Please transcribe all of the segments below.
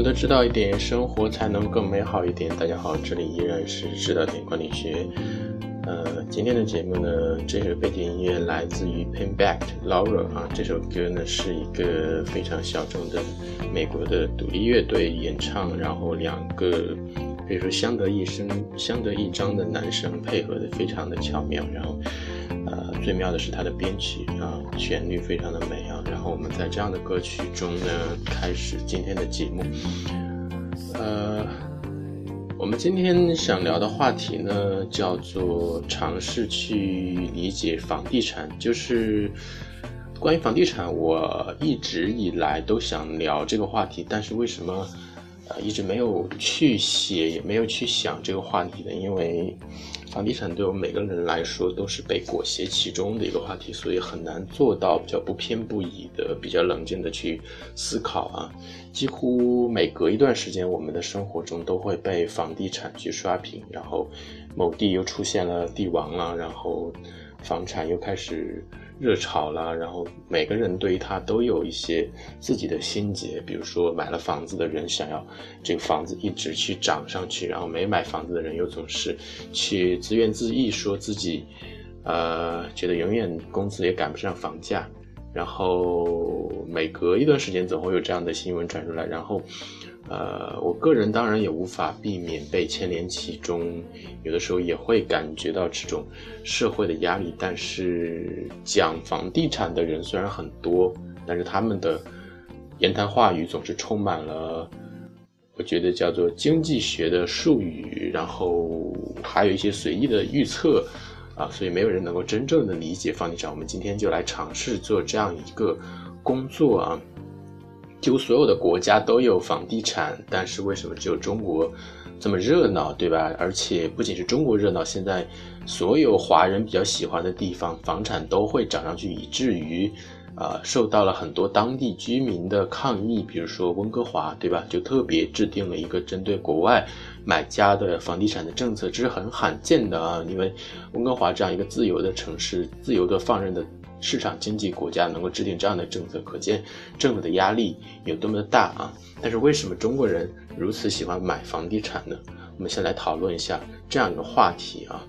们都知道一点，生活才能更美好一点。大家好，这里依然是知道点管理学。呃，今天的节目呢，这首背景音乐来自于 Pain Back Laura 啊，这首歌呢是一个非常小众的美国的独立乐队演唱，然后两个可以说相得益生、相得益彰的男生配合的非常的巧妙，然后。呃，最妙的是它的编曲啊，旋律非常的美。我们在这样的歌曲中呢，开始今天的节目。呃，我们今天想聊的话题呢，叫做尝试去理解房地产。就是关于房地产，我一直以来都想聊这个话题，但是为什么呃一直没有去写，也没有去想这个话题呢？因为。房地产对我们每个人来说都是被裹挟其中的一个话题，所以很难做到比较不偏不倚的、比较冷静的去思考啊。几乎每隔一段时间，我们的生活中都会被房地产去刷屏，然后某地又出现了地王了，然后房产又开始。热炒啦，然后每个人对于它都有一些自己的心结，比如说买了房子的人想要这个房子一直去涨上去，然后没买房子的人又总是去自怨自艾，说自己呃觉得永远工资也赶不上房价，然后每隔一段时间总会有这样的新闻传出来，然后。呃，我个人当然也无法避免被牵连其中，有的时候也会感觉到这种社会的压力。但是讲房地产的人虽然很多，但是他们的言谈话语总是充满了，我觉得叫做经济学的术语，然后还有一些随意的预测啊，所以没有人能够真正的理解房地产。我们今天就来尝试做这样一个工作啊。几乎所有的国家都有房地产，但是为什么只有中国这么热闹，对吧？而且不仅是中国热闹，现在所有华人比较喜欢的地方，房产都会涨上去，以至于，呃，受到了很多当地居民的抗议。比如说温哥华，对吧？就特别制定了一个针对国外买家的房地产的政策，这是很罕见的啊！因为温哥华这样一个自由的城市，自由的放任的。市场经济国家能够制定这样的政策，可见政府的压力有多么的大啊！但是为什么中国人如此喜欢买房地产呢？我们先来讨论一下这样一个话题啊。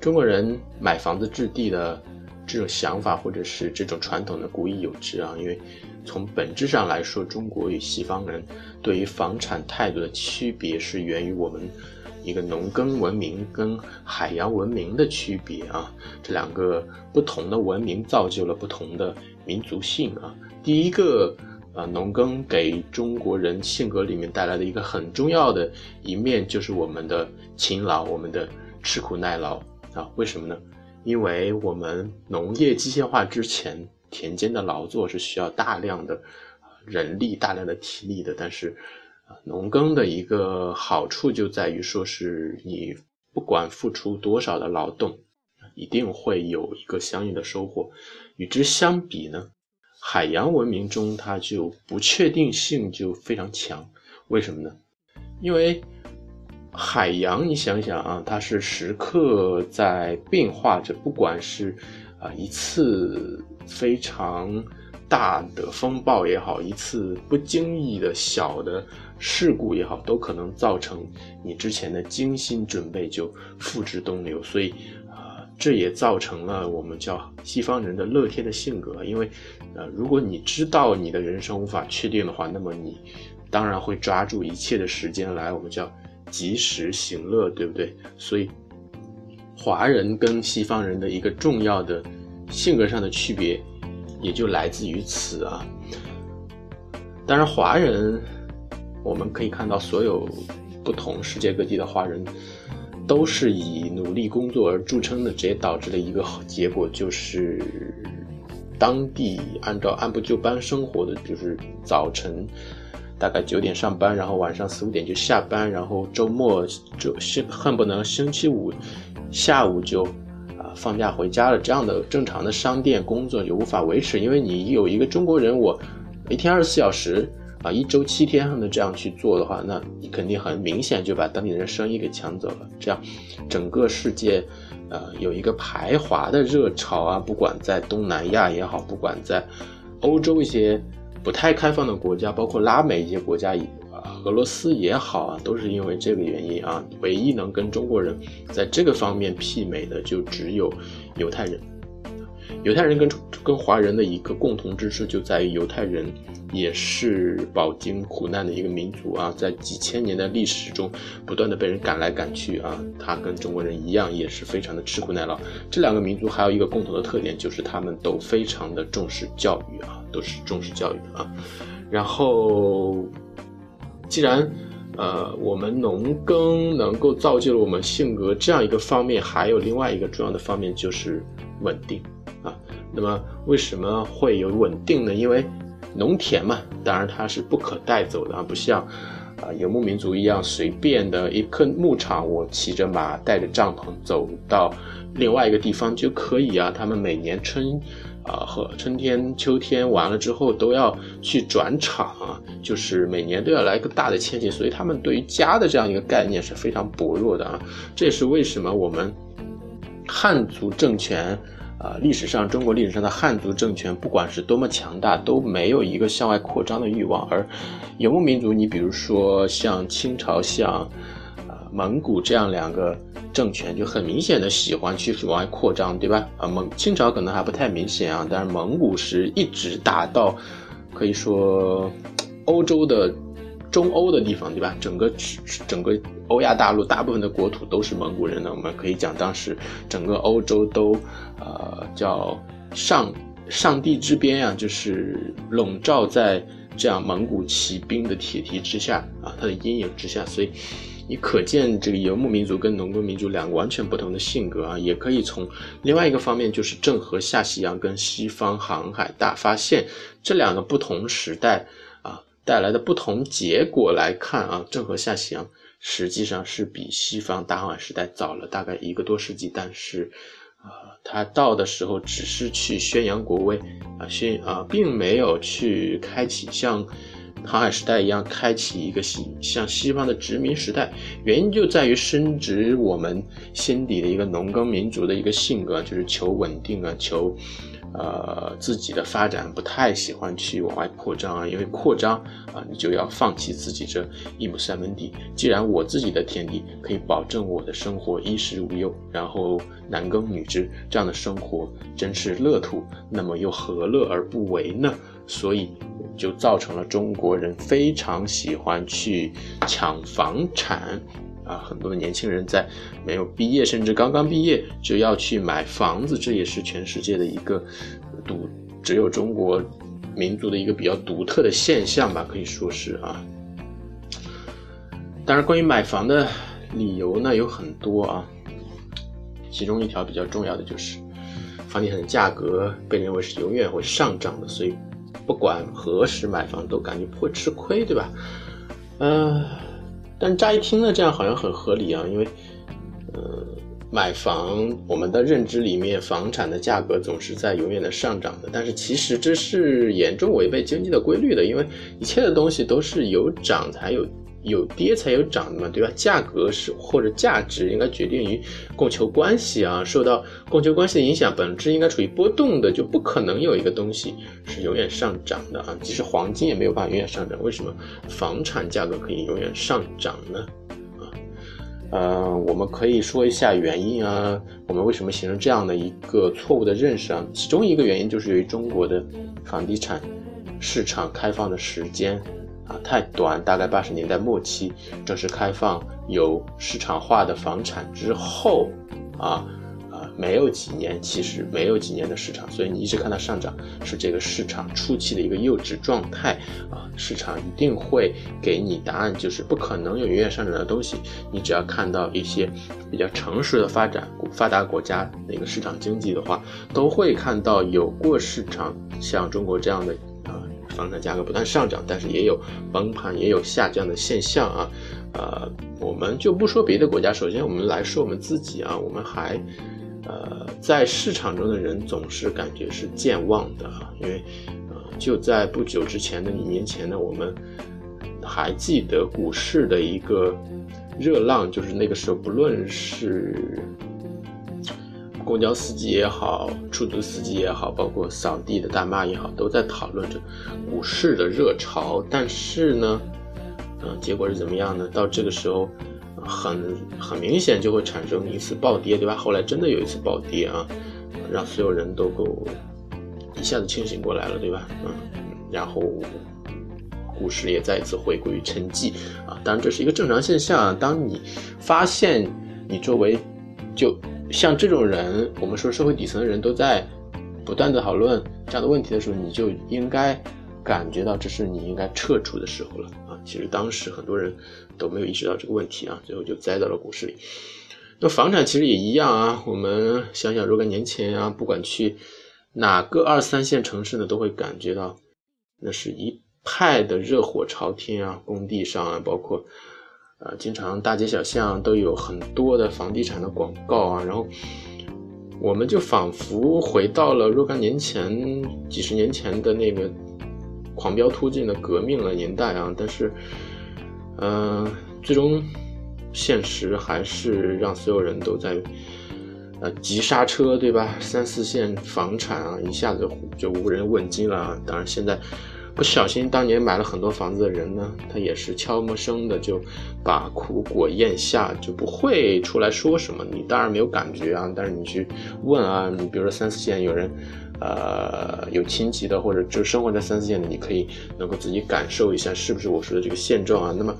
中国人买房子置地的这种想法，或者是这种传统的古已有之啊。因为从本质上来说，中国与西方人对于房产态度的区别是源于我们。一个农耕文明跟海洋文明的区别啊，这两个不同的文明造就了不同的民族性啊。第一个，啊，农耕给中国人性格里面带来的一个很重要的一面，就是我们的勤劳，我们的吃苦耐劳啊。为什么呢？因为我们农业机械化之前，田间的劳作是需要大量的人力、大量的体力的，但是。农耕的一个好处就在于，说是你不管付出多少的劳动，一定会有一个相应的收获。与之相比呢，海洋文明中它就不确定性就非常强。为什么呢？因为海洋，你想想啊，它是时刻在变化着，不管是啊一次非常。大的风暴也好，一次不经意的小的事故也好，都可能造成你之前的精心准备就付之东流。所以，啊，这也造成了我们叫西方人的乐天的性格。因为，呃，如果你知道你的人生无法确定的话，那么你当然会抓住一切的时间来，我们叫及时行乐，对不对？所以，华人跟西方人的一个重要的性格上的区别。也就来自于此啊。当然，华人我们可以看到，所有不同世界各地的华人都是以努力工作而著称的，这也导致了一个结果，就是当地按照按部就班生活的，就是早晨大概九点上班，然后晚上四五点就下班，然后周末就恨不能星期五下午就啊。放假回家了，这样的正常的商店工作就无法维持，因为你有一个中国人，我一天二十四小时啊，一周七天的这样去做的话，那你肯定很明显就把当地人生意给抢走了。这样，整个世界，呃，有一个排华的热潮啊，不管在东南亚也好，不管在欧洲一些不太开放的国家，包括拉美一些国家，啊，俄罗斯也好啊，都是因为这个原因啊。唯一能跟中国人在这个方面媲美的，就只有犹太人。犹太人跟跟华人的一个共同之处就在于，犹太人也是饱经苦难的一个民族啊，在几千年的历史中不断的被人赶来赶去啊，他跟中国人一样，也是非常的吃苦耐劳。这两个民族还有一个共同的特点，就是他们都非常的重视教育啊，都是重视教育啊。然后，既然呃我们农耕能够造就了我们性格这样一个方面，还有另外一个重要的方面就是稳定。那么为什么会有稳定呢？因为农田嘛，当然它是不可带走的啊，不像啊游牧民族一样随便的一棵牧场，我骑着马带着帐篷走到另外一个地方就可以啊。他们每年春啊和春天、秋天完了之后都要去转场啊，就是每年都要来个大的迁徙，所以他们对于家的这样一个概念是非常薄弱的啊。这也是为什么我们汉族政权。啊，历史上中国历史上的汉族政权，不管是多么强大，都没有一个向外扩张的欲望。而游牧民族，你比如说像清朝、像啊蒙古这样两个政权，就很明显的喜欢去往外扩张，对吧？啊，蒙清朝可能还不太明显啊，但是蒙古是一直打到可以说欧洲的。中欧的地方，对吧？整个整个欧亚大陆大部分的国土都是蒙古人的。我们可以讲，当时整个欧洲都，呃，叫上上帝之边啊，就是笼罩在这样蒙古骑兵的铁蹄之下啊，它的阴影之下。所以，你可见这个游牧民族跟农耕民族两个完全不同的性格啊。也可以从另外一个方面，就是郑和下西洋跟西方航海大发现这两个不同时代。带来的不同结果来看啊，郑和下西洋实际上是比西方大航海时代早了大概一个多世纪，但是，呃，他到的时候只是去宣扬国威啊，宣啊，并没有去开启像航海时代一样开启一个西像西方的殖民时代。原因就在于深植我们心底的一个农耕民族的一个性格，就是求稳定啊，求。呃，自己的发展不太喜欢去往外扩张啊，因为扩张啊，你就要放弃自己这一亩三分地。既然我自己的田地可以保证我的生活衣食无忧，然后男耕女织这样的生活真是乐土，那么又何乐而不为呢？所以就造成了中国人非常喜欢去抢房产。啊，很多的年轻人在没有毕业，甚至刚刚毕业就要去买房子，这也是全世界的一个独，只有中国民族的一个比较独特的现象吧，可以说是啊。当然，关于买房的理由呢有很多啊，其中一条比较重要的就是，房地产的价格被认为是永远会上涨的，所以不管何时买房都感觉不会吃亏，对吧？嗯。但乍一听呢，这样好像很合理啊，因为，呃，买房，我们的认知里面，房产的价格总是在永远的上涨的。但是其实这是严重违背经济的规律的，因为一切的东西都是有涨才有。有跌才有涨的嘛，对吧？价格是或者价值应该决定于供求关系啊，受到供求关系的影响，本质应该处于波动的，就不可能有一个东西是永远上涨的啊。即使黄金也没有办法永远上涨，为什么房产价格可以永远上涨呢？啊，呃，我们可以说一下原因啊，我们为什么形成这样的一个错误的认识啊？其中一个原因就是由于中国的房地产市场开放的时间。啊，太短，大概八十年代末期正式开放有市场化的房产之后，啊啊，没有几年，其实没有几年的市场，所以你一直看到上涨，是这个市场初期的一个幼稚状态啊。市场一定会给你答案，就是不可能有永远上涨的东西。你只要看到一些比较成熟的发展发达国家那个市场经济的话，都会看到有过市场，像中国这样的。房产价格不断上涨，但是也有崩盘，也有下降的现象啊。呃，我们就不说别的国家，首先我们来说我们自己啊，我们还呃在市场中的人总是感觉是健忘的，因为呃就在不久之前的一年前呢，我们还记得股市的一个热浪，就是那个时候不论是。公交司机也好，出租司机也好，包括扫地的大妈也好，都在讨论着股市的热潮。但是呢，嗯，结果是怎么样呢？到这个时候，很很明显就会产生一次暴跌，对吧？后来真的有一次暴跌啊，让所有人都够一下子清醒过来了，对吧？嗯，然后股市也再一次回归于沉寂啊。当然这是一个正常现象。当你发现你周围就像这种人，我们说社会底层的人都在不断的讨论这样的问题的时候，你就应该。感觉到这是你应该撤出的时候了啊！其实当时很多人都没有意识到这个问题啊，最后就栽到了股市里。那房产其实也一样啊，我们想想若干年前啊，不管去哪个二三线城市呢，都会感觉到那是一派的热火朝天啊，工地上啊，包括啊，经常大街小巷都有很多的房地产的广告啊，然后我们就仿佛回到了若干年前、几十年前的那个。狂飙突进的革命的年代啊，但是，嗯，最终现实还是让所有人都在呃急刹车，对吧？三四线房产啊，一下子就无人问津了。当然，现在不小心当年买了很多房子的人呢，他也是悄没声的就把苦果咽下，就不会出来说什么。你当然没有感觉啊，但是你去问啊，你比如说三四线有人。呃，有亲戚的或者就生活在三四线的，你可以能够自己感受一下，是不是我说的这个现状啊？那么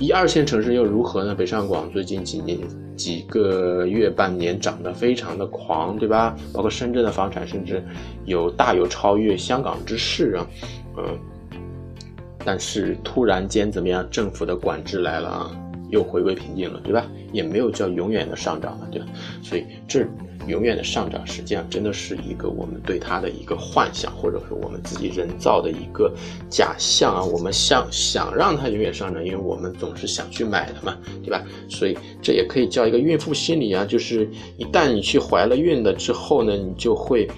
一二线城市又如何呢？北上广最近几年几个月、半年涨得非常的狂，对吧？包括深圳的房产，甚至有大有超越香港之势啊，嗯。但是突然间怎么样？政府的管制来了啊，又回归平静了，对吧？也没有叫永远的上涨了，对吧？所以这。永远的上涨，实际上真的是一个我们对它的一个幻想，或者说我们自己人造的一个假象啊。我们想想让它永远上涨，因为我们总是想去买的嘛，对吧？所以这也可以叫一个孕妇心理啊，就是一旦你去怀了孕了之后呢，你就会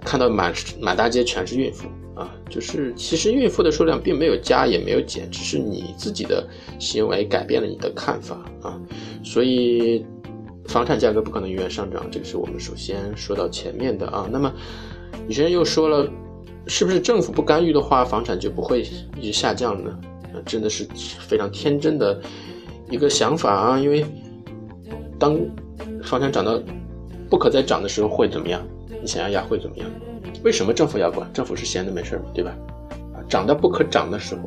看到满满大街全是孕妇啊。就是其实孕妇的数量并没有加也没有减，只是你自己的行为改变了你的看法啊。所以。房产价格不可能永远上涨，这个是我们首先说到前面的啊。那么，有些人又说了，是不是政府不干预的话，房产就不会一直下降呢？啊，真的是非常天真的一个想法啊。因为当房产涨到不可再涨的时候会怎么样？你想想呀，会怎么样？为什么政府要管？政府是闲的没事儿对吧？啊，涨到不可涨的时候，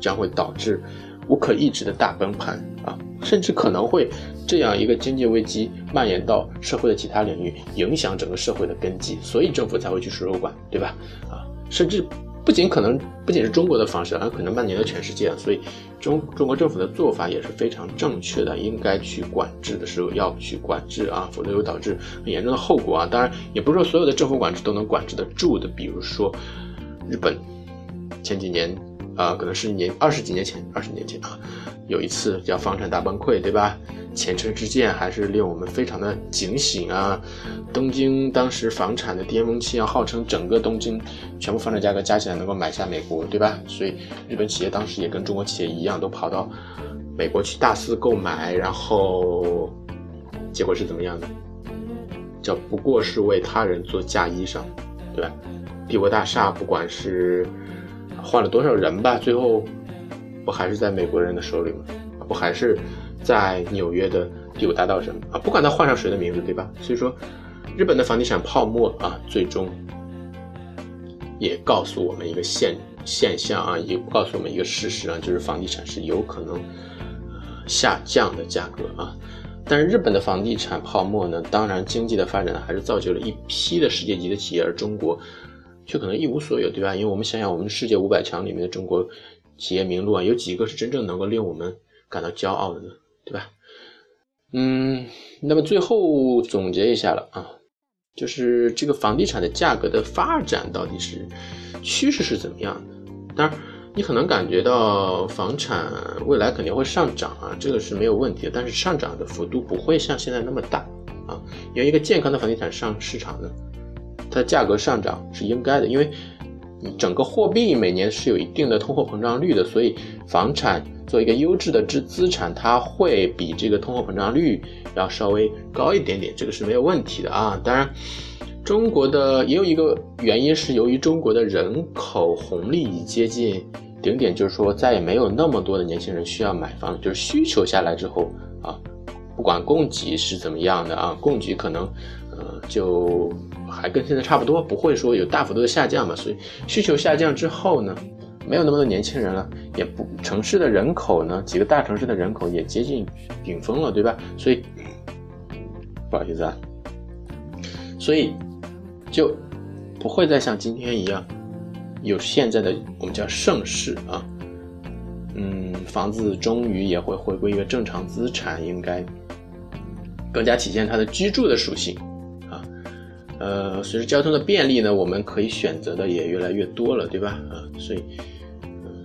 将会导致无可抑制的大崩盘啊。甚至可能会这样一个经济危机蔓延到社会的其他领域，影响整个社会的根基，所以政府才会去收管，对吧？啊，甚至不仅可能不仅是中国的方式，还可能蔓延到全世界。所以中中国政府的做法也是非常正确的，应该去管制的时候要去管制啊，否则会导致很严重的后果啊。当然，也不是说所有的政府管制都能管制得住的，比如说日本前几年。啊，可能是年二十几年前，二十年前啊，有一次叫房产大崩溃，对吧？前车之鉴还是令我们非常的警醒啊。东京当时房产的巅峰期啊，号称整个东京全部房产价格加起来能够买下美国，对吧？所以日本企业当时也跟中国企业一样，都跑到美国去大肆购买，然后结果是怎么样的？叫不过是为他人做嫁衣裳，对吧？帝国大厦不管是。换了多少人吧？最后不还是在美国人的手里吗？不还是在纽约的第五大道上啊？不管他换上谁的名字，对吧？所以说，日本的房地产泡沫啊，最终也告诉我们一个现现象啊，也告诉我们一个事实啊，就是房地产是有可能下降的价格啊。但是日本的房地产泡沫呢，当然经济的发展还是造就了一批的世界级的企业，而中国。却可能一无所有，对吧？因为我们想想，我们世界五百强里面的中国企业名录啊，有几个是真正能够令我们感到骄傲的呢？对吧？嗯，那么最后总结一下了啊，就是这个房地产的价格的发展到底是趋势是怎么样的？当然，你可能感觉到房产未来肯定会上涨啊，这个是没有问题的，但是上涨的幅度不会像现在那么大啊，因为一个健康的房地产上市场呢。它的价格上涨是应该的，因为整个货币每年是有一定的通货膨胀率的，所以房产作为一个优质的资资产，它会比这个通货膨胀率要稍微高一点点，这个是没有问题的啊。当然，中国的也有一个原因是由于中国的人口红利已接近顶点就是说再也没有那么多的年轻人需要买房，就是需求下来之后啊，不管供给是怎么样的啊，供给可能呃就还跟现在差不多，不会说有大幅度的下降嘛。所以需求下降之后呢，没有那么多年轻人了，也不城市的人口呢，几个大城市的人口也接近顶峰了，对吧？所以不好意思啊，所以就不会再像今天一样。有现在的我们叫盛世啊，嗯，房子终于也会回归一个正常资产，应该更加体现它的居住的属性。呃，随着交通的便利呢，我们可以选择的也越来越多了，对吧？啊，所以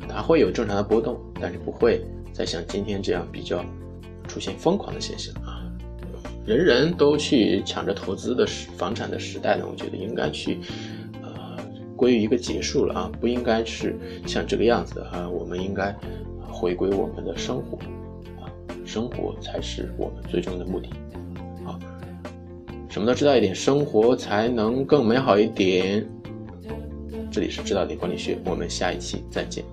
它会有正常的波动，但是不会再像今天这样比较出现疯狂的现象啊。人人都去抢着投资的时房产的时代呢，我觉得应该去。归于一个结束了啊，不应该是像这个样子的啊，我们应该回归我们的生活啊，生活才是我们最终的目的。什么都知道一点，生活才能更美好一点。这里是知道点管理学，我们下一期再见。